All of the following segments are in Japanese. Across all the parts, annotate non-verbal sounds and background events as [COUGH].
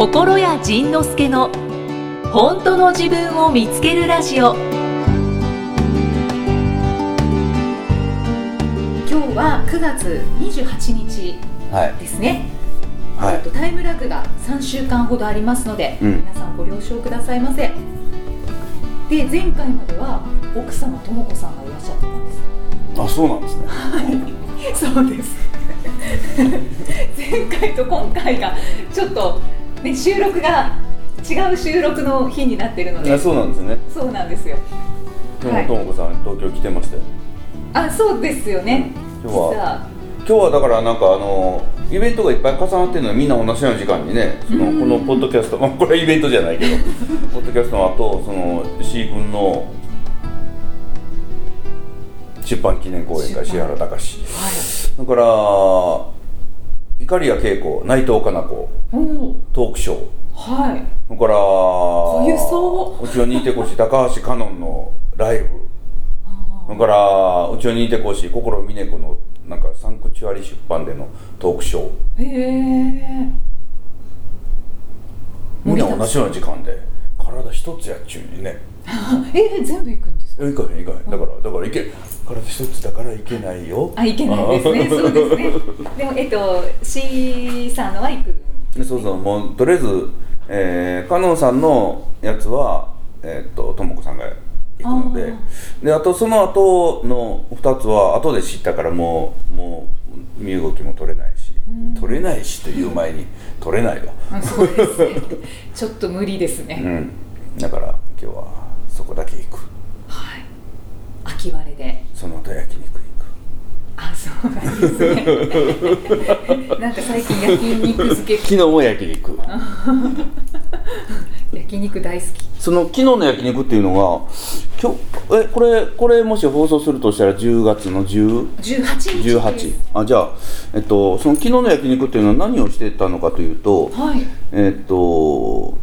心谷仁之助の本当の自分を見つけるラジオ。今日は9月28日はい。ですね、はい。えっとタイムラグが3週間ほどありますので、うん。皆さんご了承くださいませ。で前回までは奥様とも子さんがいらっしゃってたんです。あそうなんですね。そうです。[LAUGHS] 前回と今回がちょっと、ね、収録が違う収録の日になってるので。あそうなんですね。そうなんですよ。今はい。日もともこさん東京来てましたよ。あそうですよね。今日は今日はだからなんかあのイベントがいっぱい重なってるのはみんな同じような時間にねそのうん。このポッドキャスト、まあ、これはイベントじゃないけど [LAUGHS] ポッドキャストの後その C 君の出版記念公演会石原隆はい。だから碇谷恵子内藤かな子トークショー。はい。だから濃ゆそうちの新手越高橋香音のライブ。だからうちの新手越心峰子のなんかサンクチュアリ出版でのトークショー。へえみんな同じような時間で体一つやっちゅうにね。[LAUGHS] え全部行くんですかへんいかへん。だからだからいけ。体一つだからいけないよ。あ行けないですね。[LAUGHS] そうですね。でもえっと C さんのは行くでそうそうもうとりあえず、えー、カノンさんのやつはえーっとともこさんが行くので。であとその後の2つは後で知ったからもうもう身動きも取れないし。取れないしという前に取れないわ。あそうですね。ちょっと無理ですね、うん。だから今日はそこだけ行く。はい秋晴れで。その後焼肉行く。あそうなんですね。[LAUGHS] なんか最近焼肉漬け昨日も焼肉 [LAUGHS] 焼肉大好き。その昨日の焼肉っていうのが今日えこれこれもし放送するとしたら10月の10 18日です。18あじゃあ、えっと、その昨日の焼肉っていうのは何をしてたのかというと、はい。えっと、こ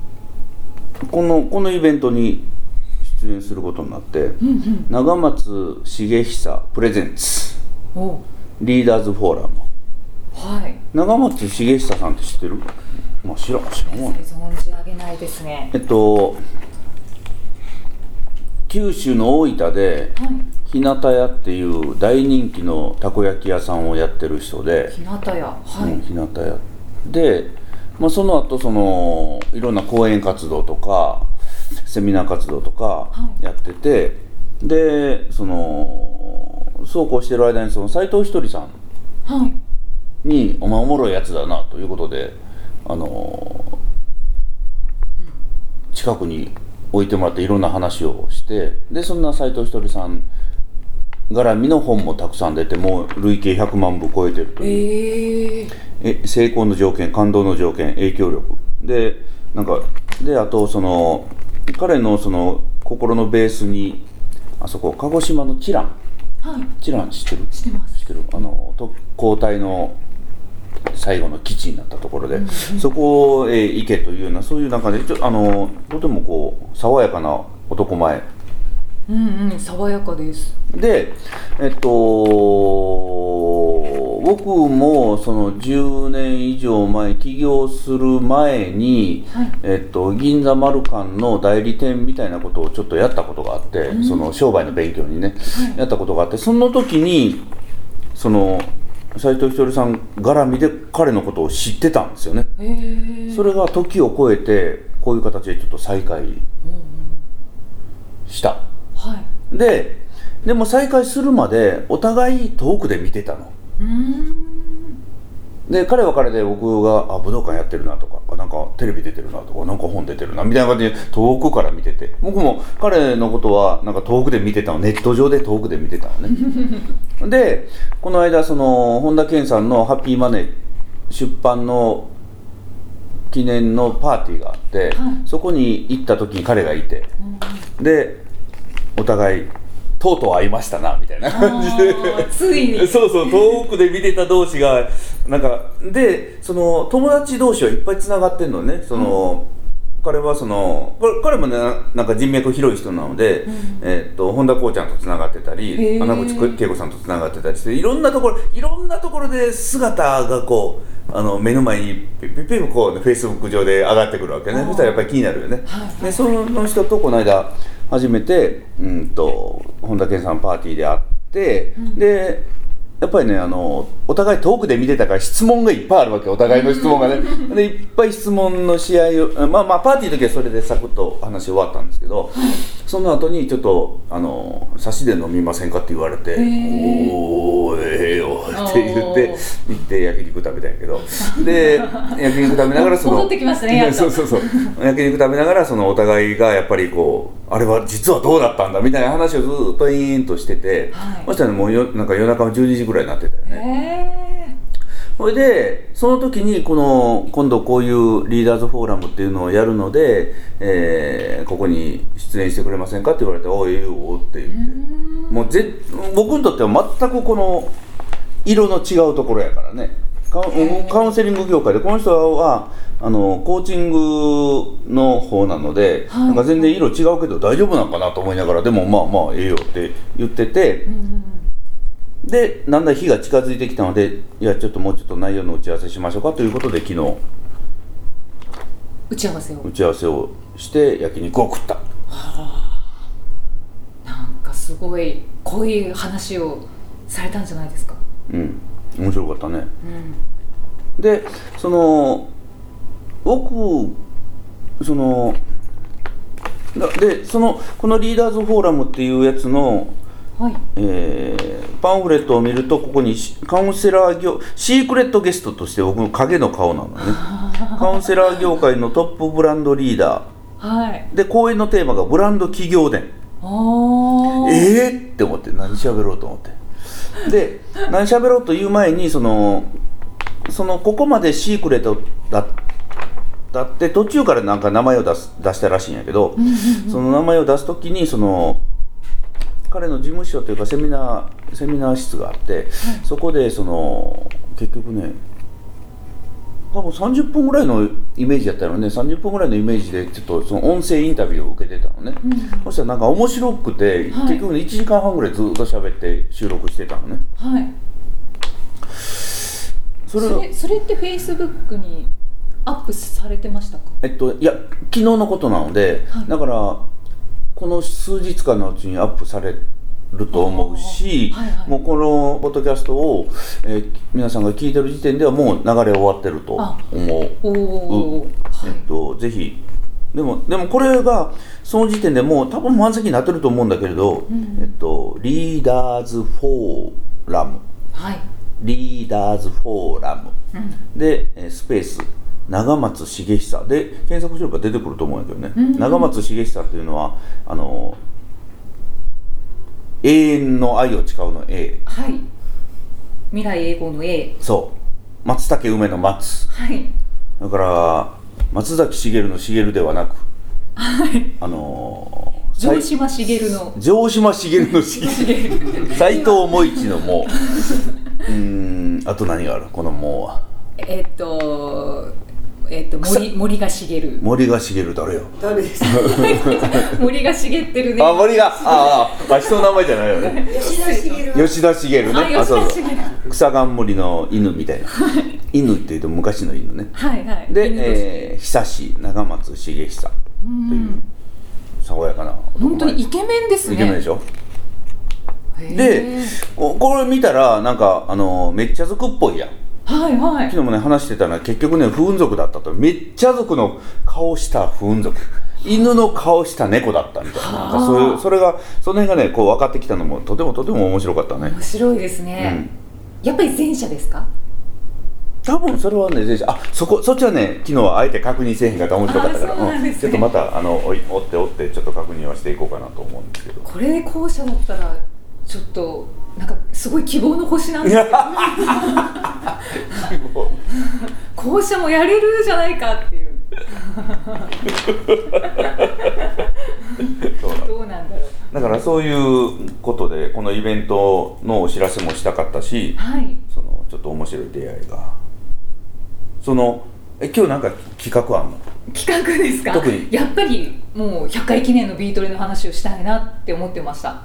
のこのイベントに出演することになって、うんうん。長松茂久プレゼンツ。お。リーダーズフォーラム。はい。長松茂久さんって知ってる？まあ知らん知らんわ。ね存じ上げないですね。えっと九州の大分ではい。日向屋っていう大人気のたこ焼き屋さんをやってる人で、日向屋。はい、うん、日向屋。で、まあ、その後そのいろんな講演活動とかセミナー活動とかはい。やってて、でそのそうこうしてる間にその斎藤ひとりさんはい。に「お前おもろいやつだな」ということであの近くに置いてもらっていろんな話をしてでそんな斎藤ひとりさん絡みの本もたくさん出てもう累計100万部超えてるという。えー、え成功の条件感動の条件影響力。でなんかであとその彼のその心のベースにあそこ鹿児島のチラン。はい。チラン知ってる？知ってます。知ってる。あの特攻隊の最後の基地になったところで、そこへ行けというようなそういう中でちょあのとてもこう爽やかな男前。うんうん爽やかです。でえっと僕もその10年以上前起業する前に、はい。えっと、銀座マルカンの代理店みたいなことをちょっとやったことがあって、その商売の勉強にね、やったことがあってその時にその斎藤ひとりさん絡みで彼のことを知ってたんですよね。それが時を超えてこういう形でちょっと再会した。はい。ででも再会するまでお互い遠くで見てたので彼は彼で僕があ武道館やってるなとかあなんかテレビ出てるなとかなんか本出てるなみたいな感じで遠くから見てて。僕も彼のことはなんか遠くで見てたの。ネット上で遠くで見てたのね。[LAUGHS] でこの間その本田健さんの「ハッピーマネー」出版の記念のパーティーがあって、そこに行った時に彼がいて、でお互いとうとう会いましたなみたいな感じでついに。そうそう遠くで見てた同士がなんかでその友達同士はいっぱいつながってんのね。その、彼はその彼もねなんか人脈広い人なので、えーっと本田こうちゃんとつながってたり穴口恵子さんとつながってたりしていろんなところいろんなところで姿がこうあの目の前にピッピッピッこうフェイスブック上で上がってくるわけね。そしたらやっぱり気になるよね、はい。でその人とこの間初めてうんと本田健さんパーティーで会って、でやっぱりねあのお互い遠くで見てたから質問がいっぱいあるわけお互いの質問がね。[LAUGHS] でいっぱい質問の試合をまあまあパーティーの時はそれでサクッと話終わったんですけど、その後にちょっとあの差しで飲みませんかって言われて「ー。おおええよ」って言って行って焼肉食べたんやけど。で焼肉食べながらその [LAUGHS] 戻ってきましたね [LAUGHS] そうそうそう。焼肉食べながらそのお互いがやっぱりこうあれは実はどうだったんだみたいな話をずっと延々としてて、はい。そしたらねもうよなんか夜中の12時ぐらいになってたよね。へそれでその時にこの今度こういうリーダーズフォーラムっていうのをやるので、えーここに出演してくれませんかって言われて「おいいよ」って言って。もうぜ僕にとっては全くこの色の違うところやからねカウンセリング業界でこの人はあのコーチングの方なので、はい。なんか全然色違うけど大丈夫なんかなと思いながらでもまあまあええよって言ってて。うんうんでだんだん日が近づいてきたのでいやちょっともうちょっと内容の打ち合わせしましょうかということで昨日。打ち合わせを。打ち合わせをして焼肉を食った。なんかすごい濃い話をされたんじゃないですか。うん面白かったね。うん。でその僕そのだでそのこのリーダーズフォーラムっていうやつのはい。えーパンフレットを見るとここにしカウンセラー業シークレットゲストとして僕の影の顔なのね。[LAUGHS] カウンセラー業界のトップブランドリーダはい。ーで講演のテーマがブランド企業伝。おー。えーって思って何喋ろうと思ってで何喋ろうという前にそのそのここまでシークレットだだって途中からなんか名前を出す出したらしいんやけど、その名前を出す時にその彼の事務所というかセミナーセミナー室があって、そこでその結局ね多分30分ぐらいのイメージやったのね。30分ぐらいのイメージでちょっとその音声インタビューを受けてたのね、そしたらなんか面白くて、はい。結局ね1時間半ぐらいずっと喋って収録してたのね。はい。それがそれそれってフェイスブックにアップされてましたか？えっといや昨日のことなので、はい。だからこの数日間のうちにアップされると思うし、はいはい。もうこのポッドキャストを、えー皆さんが聞いてる時点ではもう流れ終わってると思あう。えっと、ぜひ。でもでもこれがその時点でもう多分満席になってると思うんだけれど、んえっと、リーダーズフォーラム。はい。リーダーズフォーラム。うん。でえースペース。長松茂久。で検索すれば出てくると思うんやけどね、うん。長松茂久っていうのはあの永遠の愛を誓うの A はい。未来英語の A そう。松茸梅の松。はい。だから松崎しげるのしげるではなくあのー城島茂の城島茂のしげる斎藤茂一のも。うーん。あと何がある？このもうは。えっとえっと森森が茂る。森が茂る誰よ？誰ですか？[LAUGHS] 森が茂ってるね。あ森があああ人の名前じゃないよね。[LAUGHS] 吉田茂吉田茂ね。あそうそう。茂草冠の犬みたいな。犬っていうと昔の犬ね。はいはい。で、えー、久し長松茂久という爽やかな本当にイケメンですね。イケメンでしょ？でここれ見たらなんかあのめっちゃ族っぽいやんはいはい。昨日もね話してたのは結局ね不運族だったと。めっちゃ族の顔した不運族。犬の顔した猫だったみたいな。なんかそういうそれがその辺がねこう分かってきたのもとてもとても面白かったね。面白いですね、やっぱり前者ですか？多分それはねぜひあそこそっちはね昨日はあえて確認せえへんかった面白かったから。あそうなん。ちょっとまたあのおい追って追ってちょっと確認はしていこうかなと思うんですけど。これで後者だったらちょっとなんかすごい希望の星なんですよ。後者 [LAUGHS] もやれるじゃないかっていう。どうなんだろう。だからそういうことでこのイベントのお知らせもしたかったしはい。そのちょっと面白い出会いが。そのえ今日なんか企画あんの？企画ですか？特に。やっぱりもう100回記念のビートルの話をしたいなって思ってました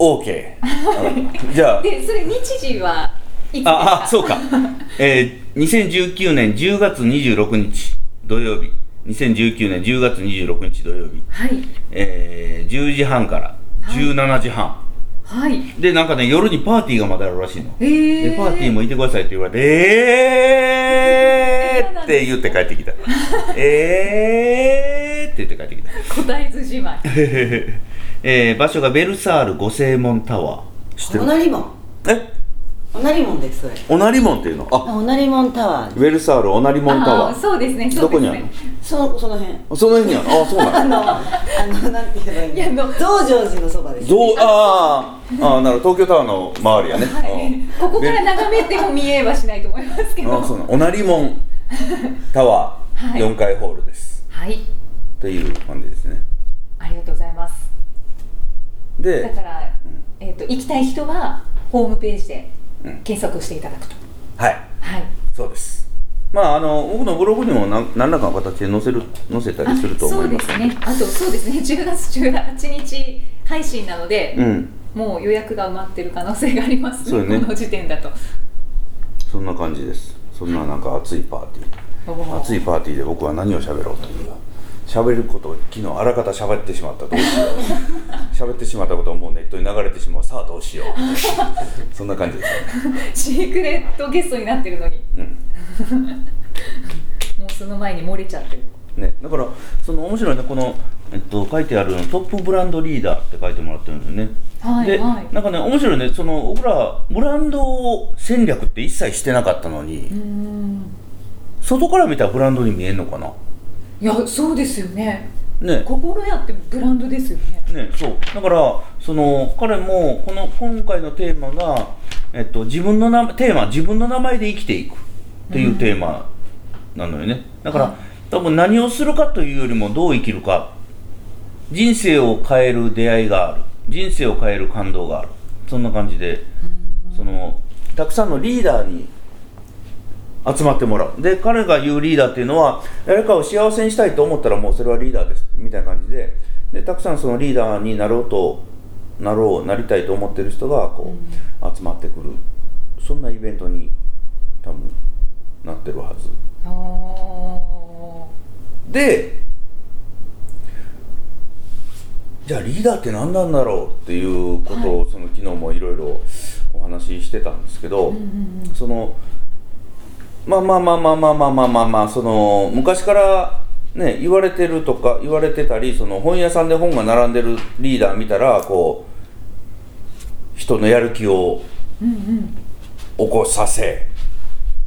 OK あじゃあ。でそれ日時はいつああそうか。えー、2019年10月26日土曜日。2019年10月26日土曜日。はい。えー、10時半から17時半、はい。でなんかね夜にパーティーがまだあるらしいの。えー、でパーティーもいてくださいって言われて「えー!」って言って帰ってきた「[LAUGHS] えー!」って言って帰ってきた。答えずじまい [LAUGHS] えー、場所がベルサール五正門タワー。知ってる？おなりもん。え？おなりもんですそれ。おなり門っていうの？あ。おなりもんタワー。ウェルサールおなり門タあワー。ーそうですねそうですね。どこにあるの？そその辺。その辺にある？のあ [LAUGHS] そうなあののあのなんて言えばいいの？いやの。増上寺のそばです。どうあーあーなるほど東京タワーの周りやね、はい、ここから眺めても見えはしないと思いますけど。あそうなのおなり門タワー、[LAUGHS] はい。4階ホールです。はい。という感じですね。ありがとうございますでだから、えー、と行きたい人はホームページでうん。検索していただくと、はい。はい。そうです。まああの僕のブログにも何何らかの形で載せる載せたりすると思いますそうですね。あとそうですね。10月18日配信なので、うん。もう予約が埋まってる可能性がありますそうよね。この時点だと。そんな感じです。そんななんか熱いパーティー。熱いいパーティーで僕は何を喋ろうという喋ることを昨日あらかた喋ってしまったどうしよう。喋ってしまったことをもうネットに流れてしまうさあどうしよう。そんな感じですよね。シークレットゲストになってるのに。うん。[LAUGHS] もうその前に漏れちゃってる。ね、だからその面白いねこの、えっと、書いてあるのトップブランドリーダーって書いてもらってるんだよね。で、はいはい。なんかね面白いねその僕らブランド戦略って一切してなかったのに、外から見たらブランドに見えんのかな？いやそうですよね。ね。心やってブランドですよね。ねそう。だからその彼もこの今回のテーマが、えっと、自分の名前テーマ自分の名前で生きていく。っていうテーマなのよね。だから、はい多分何をするかというよりもどう生きるか。人生を変える出会いがある。人生を変える感動がある。そんな感じでそのたくさんのリーダーに集まってもらう。で彼が言うリーダーっていうのは誰かを幸せにしたいと思ったらもうそれはリーダーです。みたいな感じで。でたくさんそのリーダーになろうとなろうなりたいと思ってる人がこう、集まってくる。そんなイベントに多分なってるはず。でじゃあリーダーって何なんだろうっていうことを、その昨日もいろいろお話ししてたんですけど、そのまあまあまあまあまあまあまあまあまあその昔からね言われてるとか言われてたりその本屋さんで本が並んでるリーダー見たらこう人のやる気を起こさせ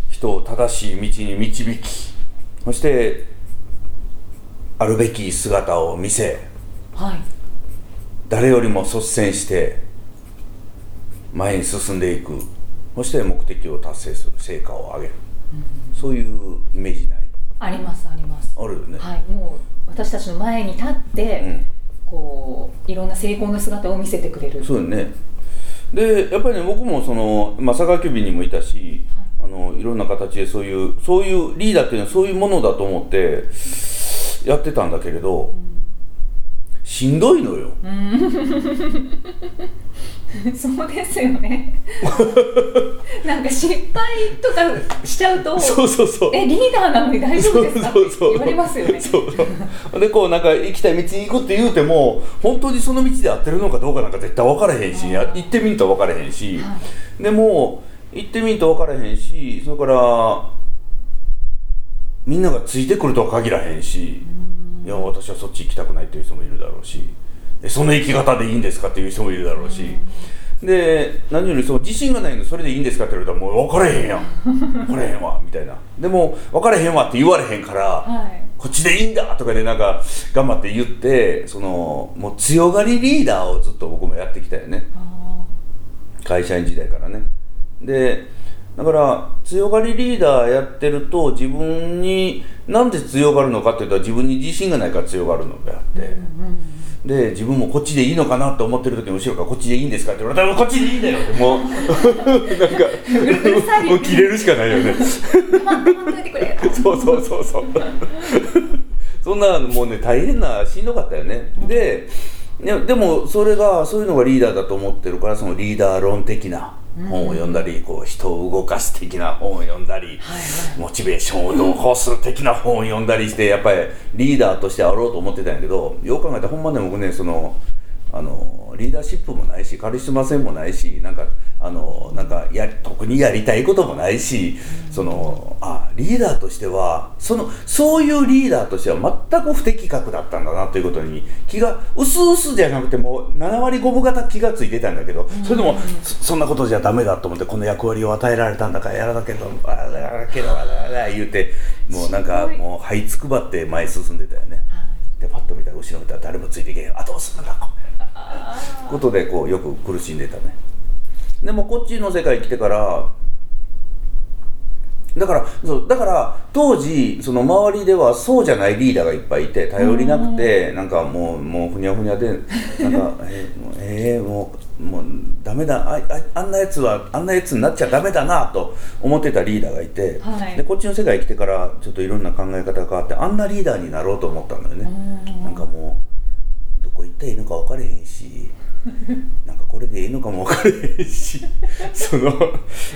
人を正しい道に導きそしてあるべき姿を見せはい誰よりも率先して前に進んでいくそして目的を達成する成果を上げる、そういうイメージない？ありますあります。あるよね、はいもう私たちの前に立って、うん。こういろんな成功の姿を見せてくれる。そうよね。でやっぱりね僕もその、まあ、佐川急便にもいたしあのいろんな形でそういうそういうリーダーっていうのはそういうものだと思ってやってたんだけれど、しんどいのよ [LAUGHS] そうですよね。[LAUGHS] なんか失敗とかしちゃうとそうそうそう。えリーダーなのに大丈夫ですか？って言われますよね。そうでこうなんか行きたい道に行くって言うても本当にその道で合ってるのかどうかなんか絶対分からへんしや行ってみんと分からへんし、はでも行ってみんと分からへんしそれからみんながついてくるとは限らへんし。いや私はそっち行きたくないっていう人もいるだろうし。えその生き方でいいんですかっていう人もいるだろうし。で何よりその自信がないのそれでいいんですかって言われたらもう分からへんやん。分からへんわみたいな。でも分からへんわって言われへんから、はい。こっちでいいんだとかでなんか頑張って言ってそのもう強がりリーダーをずっと僕もやってきたよね。あ会社員時代からね。でだから強がりリーダーやってると自分になんで強がるのかって言ったら自分に自信がないから強がるのであって、で自分もこっちでいいのかなと思ってる時に後ろからこっちでいいんですかって言われたらこっちでいいんだよってもう。[LAUGHS] なんかもう切れるしかないよね。そうそうそうそう。[LAUGHS] そんなもうね大変なしんどかったよね、ででもそれがそういうのがリーダーだと思ってるからそのリーダー論的な本を読んだり、こう人を動かす的な本を読んだり、モチベーションを同行する的な本を読んだりしてやっぱりリーダーとしてあろうと思ってたんやけどよく考えたらほんまね僕ねそのあのリーダーシップもないしカリスマ性もないしなんかあのなんかや特にやりたいこともないし、そのあリーダーとしてはそのそういうリーダーとしては全く不適格だったんだなということに気が薄々じゃなくてもう7割5分方気がついてたんだけど、それでもそそんなことじゃダメだと思ってこの役割を与えられたんだからやらなきゃとあらけどあら言うてもうなんかもう這いつくばって前へ進んでたよね。でパッと見たら後ろ見たら誰もついていけへんあどうするんだことでこうよく苦しんでたね。でもこっちの世界来てからだからそうだから当時その周りではそうじゃないリーダーがいっぱいいて頼りなくてなんかもうもうふにゃふにゃでなんか [LAUGHS] えーもうえーもうもうダメだあああんなやつはあんなやつになっちゃダメだなと思ってたリーダーがいて、はい。でこっちの世界来てからちょっといろんな考え方が変わってあんなリーダーになろうと思ったんだよね。なんかもうったらいいのか分かれへんしなんかこれでいいのかも分かれへんしその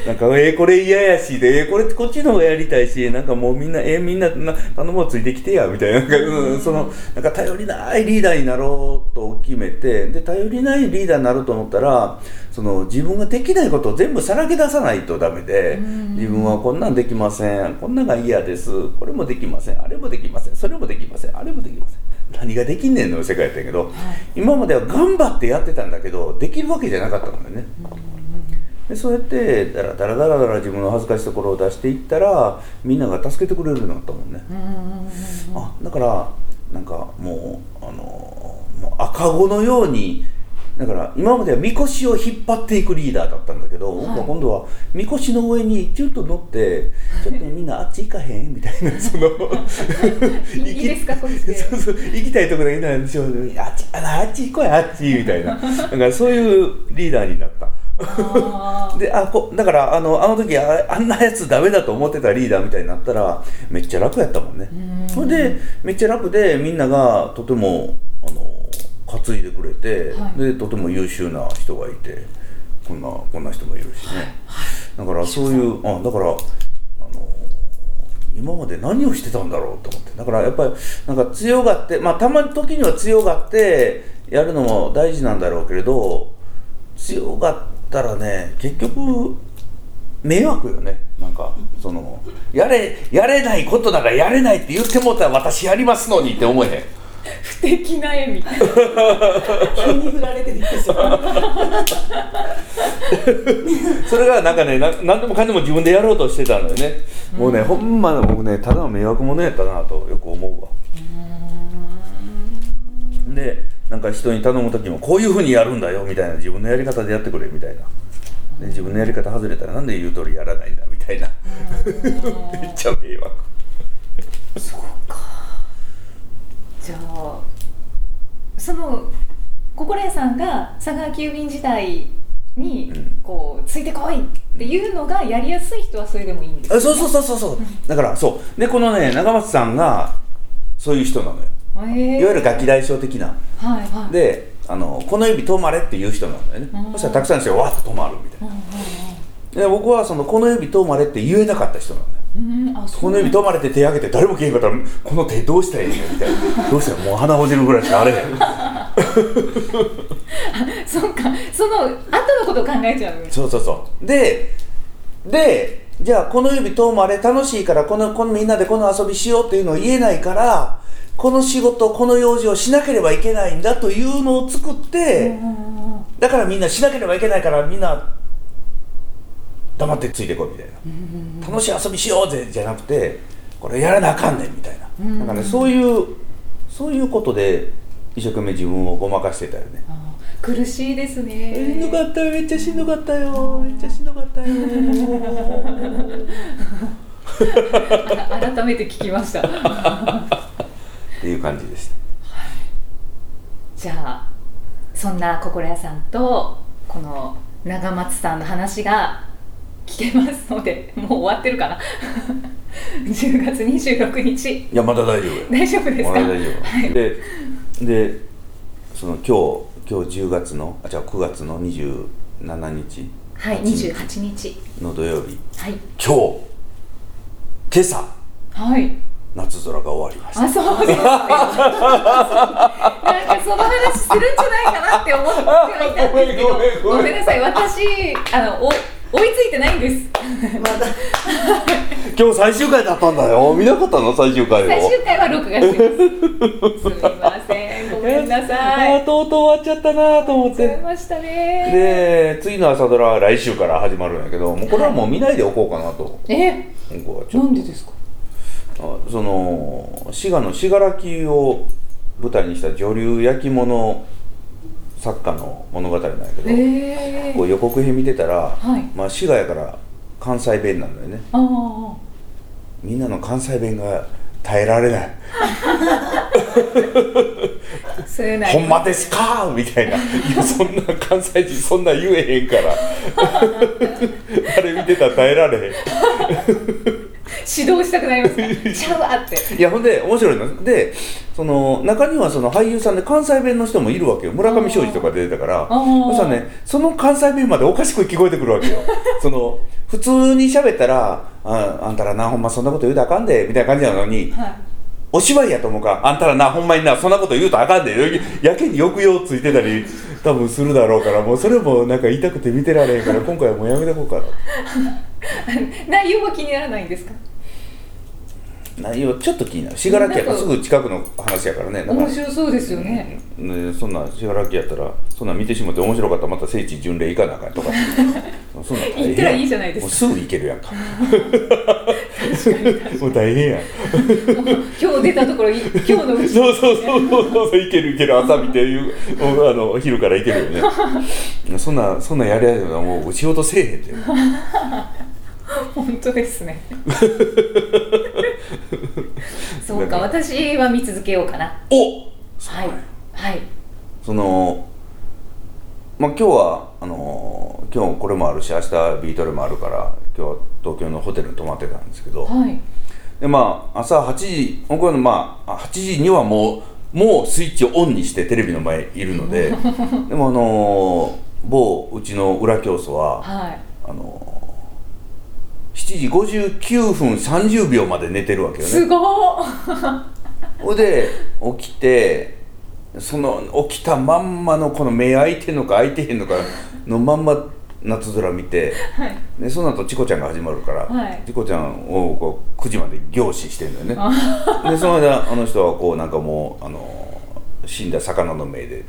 なんかえー、これ嫌やしでえー、これこっちの方がやりたいしなんかもうみんなえー、みんなな頼もうついてきてやみたいな。なんか、うん。そのなんか頼りないリーダーになろうと決めてで頼りないリーダーになろうと思ったらその自分ができないことを全部さらけ出さないとダメで自分はこんなんできませんこんなんが嫌ですこれもできませんあれもできませんそれもできませんあれもできません何ができんねんの世界やったんやけど、今までは頑張ってやってたんだけどできるわけじゃなかったんだよね、でそうやってだらだらだらだら自分の恥ずかしいところを出していったらみんなが助けてくれるようになったもんね、あだからなんかもうあのもう赤子のようにだから今まではみこしを引っ張っていくリーダーだったんだけど、僕は今度はみこしの上にチュンと乗って [LAUGHS] ちょっとみんなあっち行かへんみたいなその [LAUGHS] いいですかこっちで。[LAUGHS] そうそう行きたいところだけなんでしょあっちああっち行こうやあっちみたいな。だからそういうリーダーになった。あであこだからあのあの時ああんなやつダメだと思ってたリーダーみたいになったらめっちゃ楽やったもんね。それでめっちゃ楽でみんながとてもあの担いでくれて、はい。でとても優秀な人がいてこんなこんな人もいるしね、だからそういうあだからあの今まで何をしてたんだろうと思って。だからやっぱりなんか強がってまあたまに時には強がってやるのも大事なんだろうけれど強がったらね結局迷惑よね。なんかそのやれやれないことならやれないって言ってもうたら私やりますのにって思えへん不敵な笑み急に振られてるんですよ。[LAUGHS] それがなんかねな何でもかんでも自分でやろうとしてたのよね、もうねほんま僕ねただの迷惑者やったなとよく思う。わでなんか人に頼む時もこういうふうにやるんだよみたいな。自分のやり方でやってくれみたいな。で [LAUGHS] 自分のやり方外れたらなんで言う通りやらないんだみたいな。[LAUGHS] めっちゃ迷惑じゃあその心屋さんが佐川急便時代にうん。こうついてこいっていうのがやりやすい人はそれでもいいんですあそうそうそうそうそう。だからそう。でこのね長松さんがそういう人なのよ。ういいわゆるガキ大将的な。はいはい。であのこの指止まれっていう人なんだよね、うん。そしたらたくさんの人がわっと止まるみたいな、で僕はそのこの指止まれって言えなかった人なんだよこの指止まれって手挙げて誰も消えんかったらこの手どうしたらいいのみたいな。[LAUGHS] どうしたらもう鼻ほじるぐらいしかあれへん。[LAUGHS] そうか。その後のことを考えちゃうそうそうそう。ででじゃあこの指止まれ楽しいからこのこのみんなでこの遊びしようっていうのを言えないからこの仕事この用事をしなければいけないんだというのを作って、だからみんなしなければいけないからみんな黙ってついてこいみたいな、楽しい遊びしようぜじゃなくてこれやらなあかんねんみたいな、なん。かねそういうそういうことで一生懸命自分をごまかしてたよね、苦しいですしんどねかったよめっちゃしんどかったよめっちゃしんどかったよ。あ改めて聞きました。っていう感じでした。じゃあそんな心屋さんとこの長松さんの話が聞けますのでもう終わってるかな？[LAUGHS] 10月26日。いやまだ大丈夫よ大丈夫ですか？まだ大丈夫、はい。ででその今日今日10月のあじゃあ9月の27日？はい28日。の土曜日。はい。今日今朝。はい。夏空が終わりました。あそうです [LAUGHS] なんかその話するんじゃないかなって思ってはいたんですけど。[LAUGHS] ごめんなさい。私あのお追いついてないんです。[LAUGHS] まだ。[LAUGHS] 今日最終回だったんだよ。見なかったの？最終回を。最終回は録画してます。すみません。ごめんなさい。とうとう終わっちゃったなと思って。ましたね。で次の朝ドラは来週から始まるんやけどもうこれはもう見ないでおこうかなと。はちょっと。なんでですか？あその滋賀の信楽を舞台にした女流焼き物作家の物語なんやけど、えこう予告編見てたら、はい。まあ、滋賀やから関西弁なんだよね。みんなの関西弁が耐えられない。[LAUGHS] ほりんまですか？みたいな。そんな関西人そんな言えへんから。[LAUGHS] あれ見てたら耐えられへん指導したくなりますか？[LAUGHS] ちゃうわって。いやほんで面白いのでその中にはその俳優さんで関西弁の人もいるわけよ。村上庄司とか出てたから。そしたらねその関西弁までおかしく聞こえてくるわけよ。[LAUGHS] その普通に喋ったら「ああんたらなほんまそんなこと言うたらあかんで」みたいな感じなのにはい。お芝居やと思うかあんたらなほんまになそんなこと言うとあかんでやけに抑揚ついてたり多分するだろうからもうそれもなんか言いたくて見てられへんから今回はもうやめとこうかな [LAUGHS] [LAUGHS] 内容は気にならないんですか？内容ちょっと気になる。信楽やからすぐ近くの話やからね。面白そうですよね。ね、そんな信楽やったらそんなん見てしまって面白かったらまた聖地巡礼行かなあかんとか。[LAUGHS] そんな行ったらいいじゃないですか。もうすぐ行けるやんか。もう大変やん。今日出たところい今日のうち。そうそうそうそうそう行ける行ける朝見ていうおあの昼から行けるよねそんなそんなんやりゃいもう仕事せえへんって [LAUGHS] 本当ですね。[LAUGHS] そうか私は見続けようかな。おはいはい。そのまあ今日はあの今日これもあるし明日ビートルもあるから今日は東京のホテルに泊まってたんですけど、はい。でまあ朝8時僕はまあ8時にはもうもうスイッチをオンにしてテレビの前いるので。[LAUGHS] でもあの某うちの裏教祖ははい。あの7時59分30秒まで寝てるわけよね。すごーほいで起きてその起きたまんまのこの目開いてんのか開いてへんのかのまんま夏空見てはい。でその後チコちゃんが始まるから、はい。チコちゃんをこう9時まで凝視してんだよね。でその間あの人はこうなんかもうあの死んだ魚の目で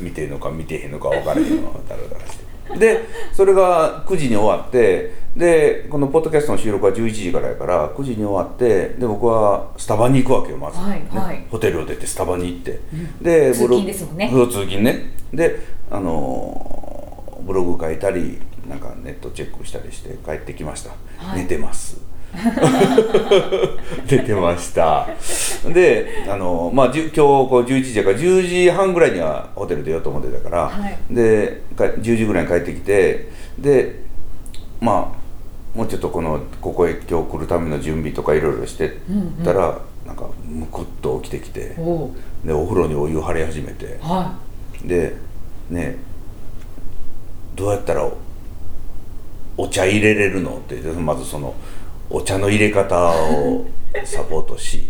見てんのか見てへんのか分からへんのだらだらしてでそれが9時に終わってでこのポッドキャストの収録は11時からやから9時に終わってで僕はスタバに行くわけよまず、はいねはい。ホテルを出てスタバに行って、で通ブロ勤ですもんね。通勤ね。であのーブログ書いたりなんかネットチェックしたりして帰ってきました、はい。寝てます [LAUGHS] 寝てました。であのまあ今日こう11時やから10時半ぐらいにはホテル出ようと思ってたから、はい。でか10時ぐらいに帰ってきてでまあもうちょっとこのここへ今日来るための準備とかいろいろしてたら、なんかむくっと起きてきてでお風呂にお湯張り始めてはでねどうやったらおお茶入れれるのってまずそのお茶の入れ方をサポートし、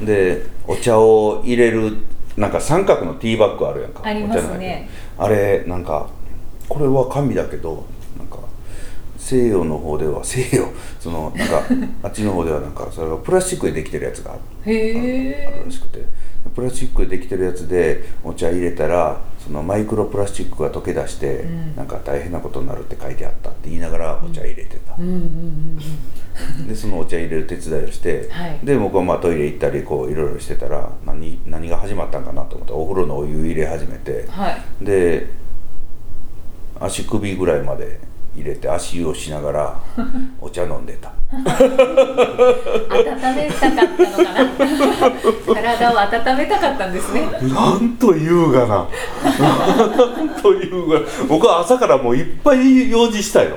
でお茶を入れるなんか三角のティーバッグあるやんか。ありますね。あれなんかこれは紙だけどなんか西洋の方では西洋そのなんかあっちの方ではなんかそれがプラスチックでできてるやつがあるあるらしくてプラスチックでできてるやつでお茶入れたらそのマイクロプラスチックが溶け出して、ん。なんか大変なことになるって書いてあったって言いながらお茶入れてた、でそのお茶入れる手伝いをして、はい。で僕はまあトイレ行ったりこういろいろしてたら何何が始まったんかなと思ってお風呂のお湯入れ始めてはい。で足首ぐらいまで入れて足湯をしながら [LAUGHS] お茶飲んでた。温めたかったのかな。[LAUGHS] 体を温めたかったんですね。なんと優雅な。なんと優雅僕は朝からもういっぱい用事したよ。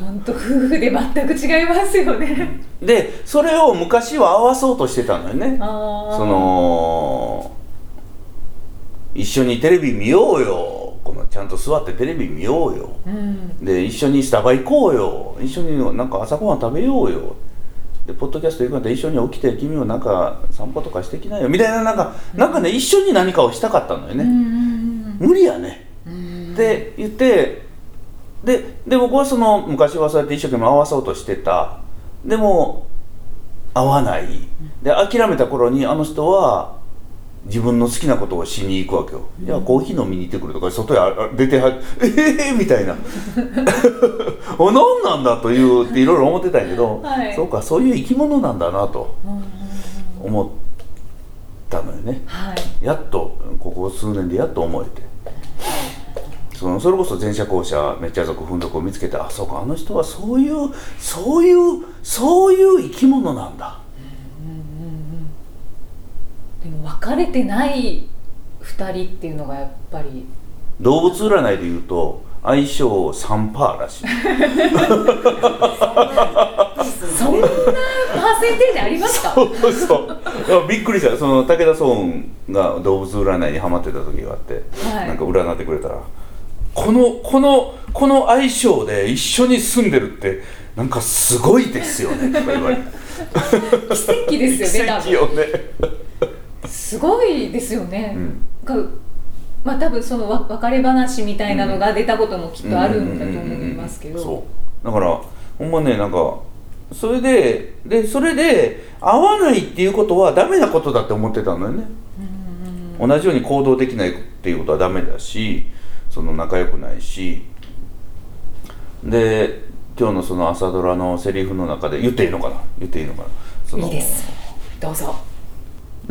本当夫婦で全く違いますよね。でそれを昔は合わそうとしてたのよね。その一緒にテレビ見ようよちゃんと座ってテレビ見ようよ。うん。で一緒にスタバ行こうよ。一緒になんか朝ごはん食べようよ。でポッドキャスト行くんだ一緒に起きて君もなんか散歩とかしてきなよ。みたいななんか、なんかね一緒に何かをしたかったのよね、うんうん無理やね。うんうん。って言ってでで僕はその昔はそうやって一生懸命合わそうとしてた。でも合わない。で諦めた頃にあの人は自分の好きなことをしに行くわけよ、じゃあコーヒー飲みに行ってくるとか外へあ出てはえ [LAUGHS] えー、みたいな。[LAUGHS] お何なんだというっていろいろ思ってたんやけど、はい。そうかそういう生き物なんだなとうん。うんうん思ったのよね。はい。やっとここ数年でやっと思えて。そのそれこそ前者後者めっちゃ族ふんどくを見つけてあそうかあの人はそういうそういうそういう生き物なんだでも別れてない2人っていうのがやっぱり。動物占いでいうと相性3パーらしい。そんなパーセンテージありますか？そうそう。びっくりした。その武田壮雲が動物占いにハマってた時があって、はい。なんか占ってくれたらこのこのこの相性で一緒に住んでるってなんかすごいですよねとか言われて。[LAUGHS] 奇跡ですよね [LAUGHS] 奇跡よねすごいですよね、うん。がまあ多分そのわ別れ話みたいなのが出たこともきっとあるんだと思いますけど、だからほんまねなんかそれででそれで合わないっていうことはダメなことだって思ってたのよね、同じように行動できないっていうことはダメだしその仲良くないし。で今日のその朝ドラのセリフの中で言っていいのかな？言っていいのかな？そのいいです。どうぞ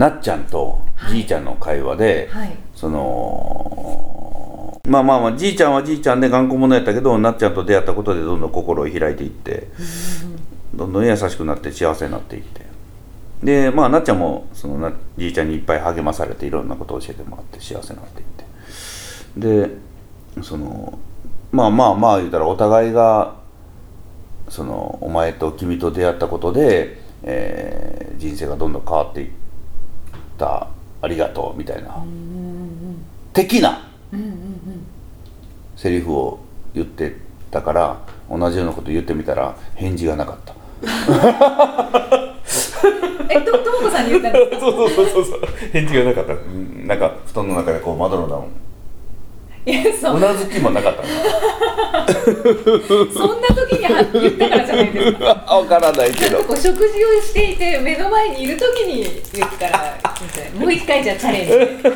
なっちゃんとじいちゃんの会話で、はい。そのまあまあまあじいちゃんはじいちゃんで頑固者やったけどなっちゃんと出会ったことでどんどん心を開いていってどんどん優しくなって幸せになっていって。でまあなっちゃんもそのなじいちゃんにいっぱい励まされていろんなことを教えてもらって幸せになっていって。でそのまあまあまあ言うたらお互いがそのお前と君と出会ったことで、えー人生がどんどん変わっていったありがとうみたいな、的な。セリフを言ってたから同じようなこと言ってみたら返事がなかった。[LAUGHS] えとともこさんに言ったんですかそうそうそうそう。返事がなかった。うんなんか布団の中でこう窓の段いやそう。なずきもなかった [LAUGHS] そんな時には言ったからじゃないですか。[LAUGHS] わからないけど。こう食事をしていて目の前にいる時に言ったらもう一回じゃあチャレン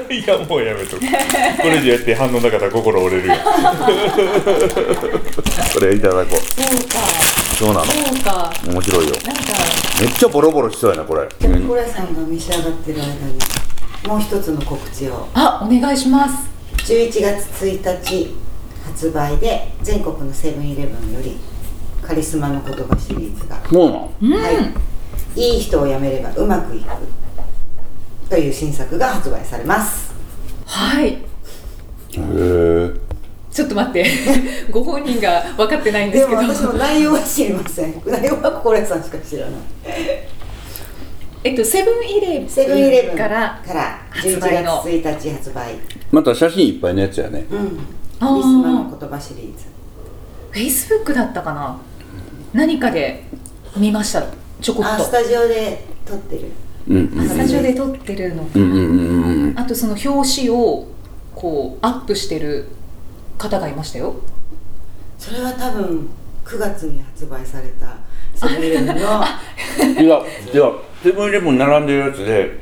ジ。[LAUGHS] いやもうやめとく。これでやって反応なかったら心折れるよ。これいただこう。そうか。そうなの。そうか。面白いよ。なんか。めっちゃボロボロしそうやなこれ。じゃあ心屋さんが召し上がってる間にもう一つの告知を。あお願いします11月1日発売で全国のセブンイレブンよりカリスマの言葉シリーズが、そうなの？はい、いい人を辞めればうまくいくという新作が発売されます。はい。へえ。ちょっと待って。[LAUGHS] ご本人が分かってないんでけど。ですも私も内容は知りません。内容は心屋さんしか知らないえっとセブンイレブンセブンイレブンからから発11売の。月1日発売。また写真いっぱいのやつやね。うんリスマの言葉シリーズ。フェイスブックだったかな？何かで見ました？ちょこっと。あスタジオで撮ってる。うんうんスタジオで撮ってるのかうんうんうんうんあとその表紙をこうアップしてる方がいましたよ。それは多分9月に発売されたセブンイレブンのいやいやセブンイレブン並んでるやつで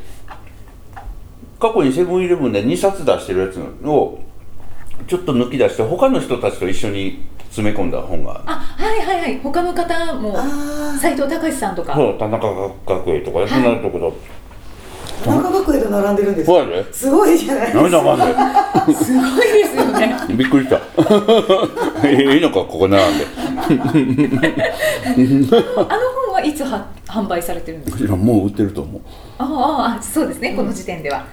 過去にセブンイレブンで2冊出してるやつをちょっと抜き出して他の人たちと一緒に詰め込んだ本があはいはいはい。他の方もあ斎藤隆さんとか。そう田中学園とかそんなところ。あ田中学園と並んでるんですそうやで。すごいじゃないですか。[LAUGHS] すごいですよね。ね [LAUGHS] びっくりした。[LAUGHS] ええのかここ並んで。あの本はいつは販売されてるんですか？もう売ってると思う。あああそうですね。この時点では。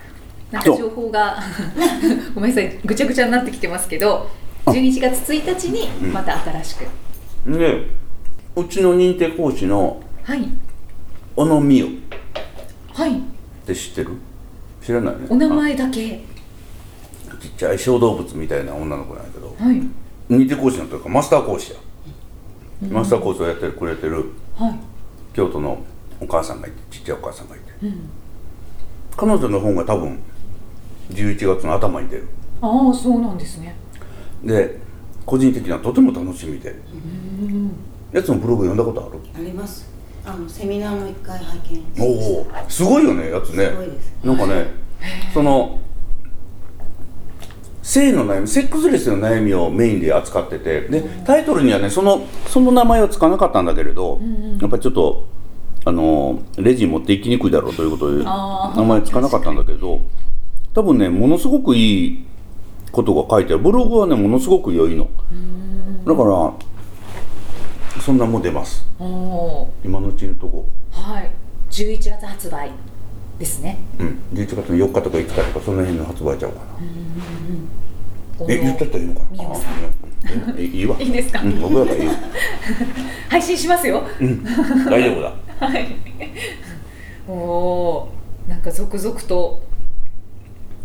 なんか情報が [LAUGHS] ごめんなさい。ぐちゃぐちゃになってきてますけど11月1日にまた新しく、でうちの認定講師のはい。小野美代。っはい。て知ってる？知らないね。お名前だけ。あ。ちっちゃい小動物みたいな女の子なんやけど。はい。認定講師のというかマスター講師や、マスター講師をやってくれてる。はい京都のお母さんがいてちっちゃいお母さんがいて、彼女の本が多分11月の頭に出る。ああそうなんですね。で個人的にはとても楽しみで。やつのブログ読んだことある？あります。あのセミナーも一回拝見おおすごいよねやつね。すごいです。なんかねその性の悩みセックスレスの悩みをメインで扱っててでタイトルにはねそのその名前はつかなかったんだけれど、やっぱりちょっとあのレジに持っていきにくいだろうということで名前つかなかったんだけど多分ねものすごくいいことが書いてある。ブログはねものすごく良いの。だからそんなもん出ます。今のうちのとこはい。11月発売ですね。うん。11月の4日とか5日とかその辺の発売ちゃうかな。え言っちゃったらいいのかえいいわ。いいですか？うん僕だからいい。よ [LAUGHS] 配信しますよ。うん。大丈夫だ。[LAUGHS] はい。おおー。なんか続々と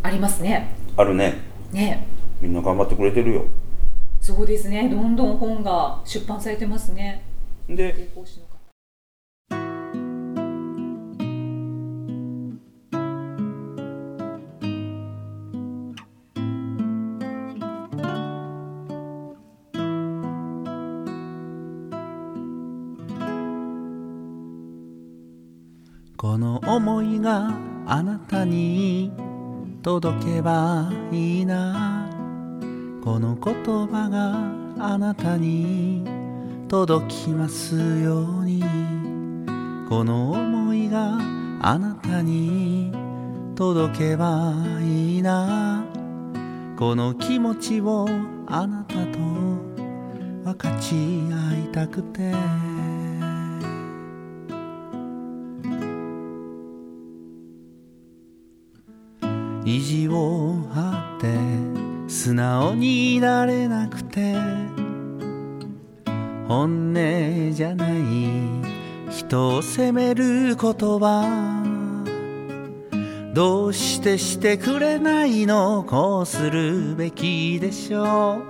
ありますね。あるね。ね。みんな頑張ってくれてるよ。そうですね。どんどん本が出版されてますね。でこの思いがあなたに届けばいいな。この言葉があなたに届きますように。この思いがあなたに届けばいいな。この気持ちをあなたと分かち合いたくて。直になれなくて。本音じゃない人を責める言葉どうしてしてくれないのこうするべきでしょう。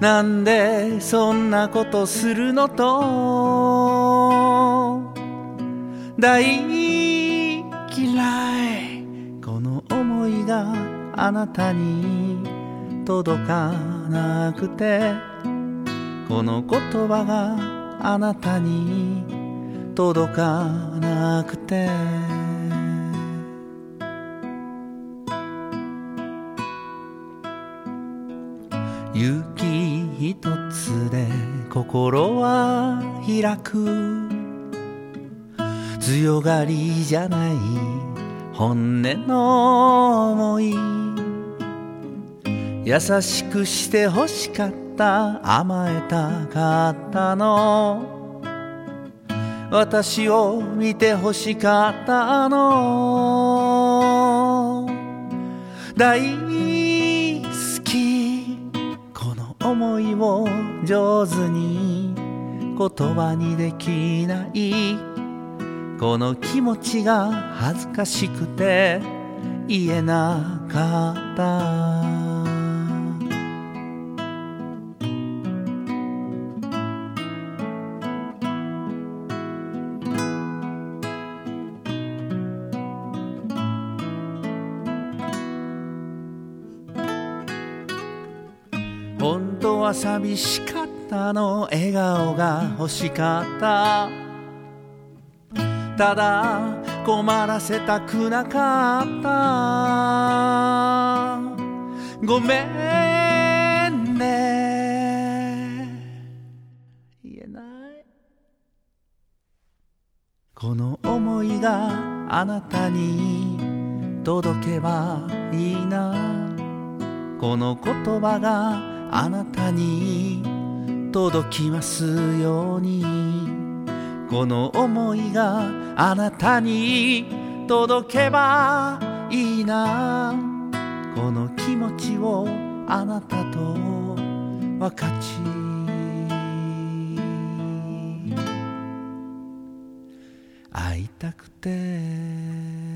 なんでそんなことするのと。大嫌い。この思いがあなたに。届かなくてこの言葉があなたに届かなくて。雪一つで心は開く。強がりじゃない本音の思い。優しくして欲しかった。甘えたかったの。私を見て欲しかったの。大好き。この思いを上手に言葉にできない。この気持ちが恥ずかしくて言えなかった。本当は寂しかったの。笑顔が欲しかった。ただ困らせたくなかった。ごめんね。言えない。この思いがあなたに届けばいいな。この言葉があなたに届きますように。この思いがあなたに届けばいいな。この気持ちをあなたと分かち。会いたくて。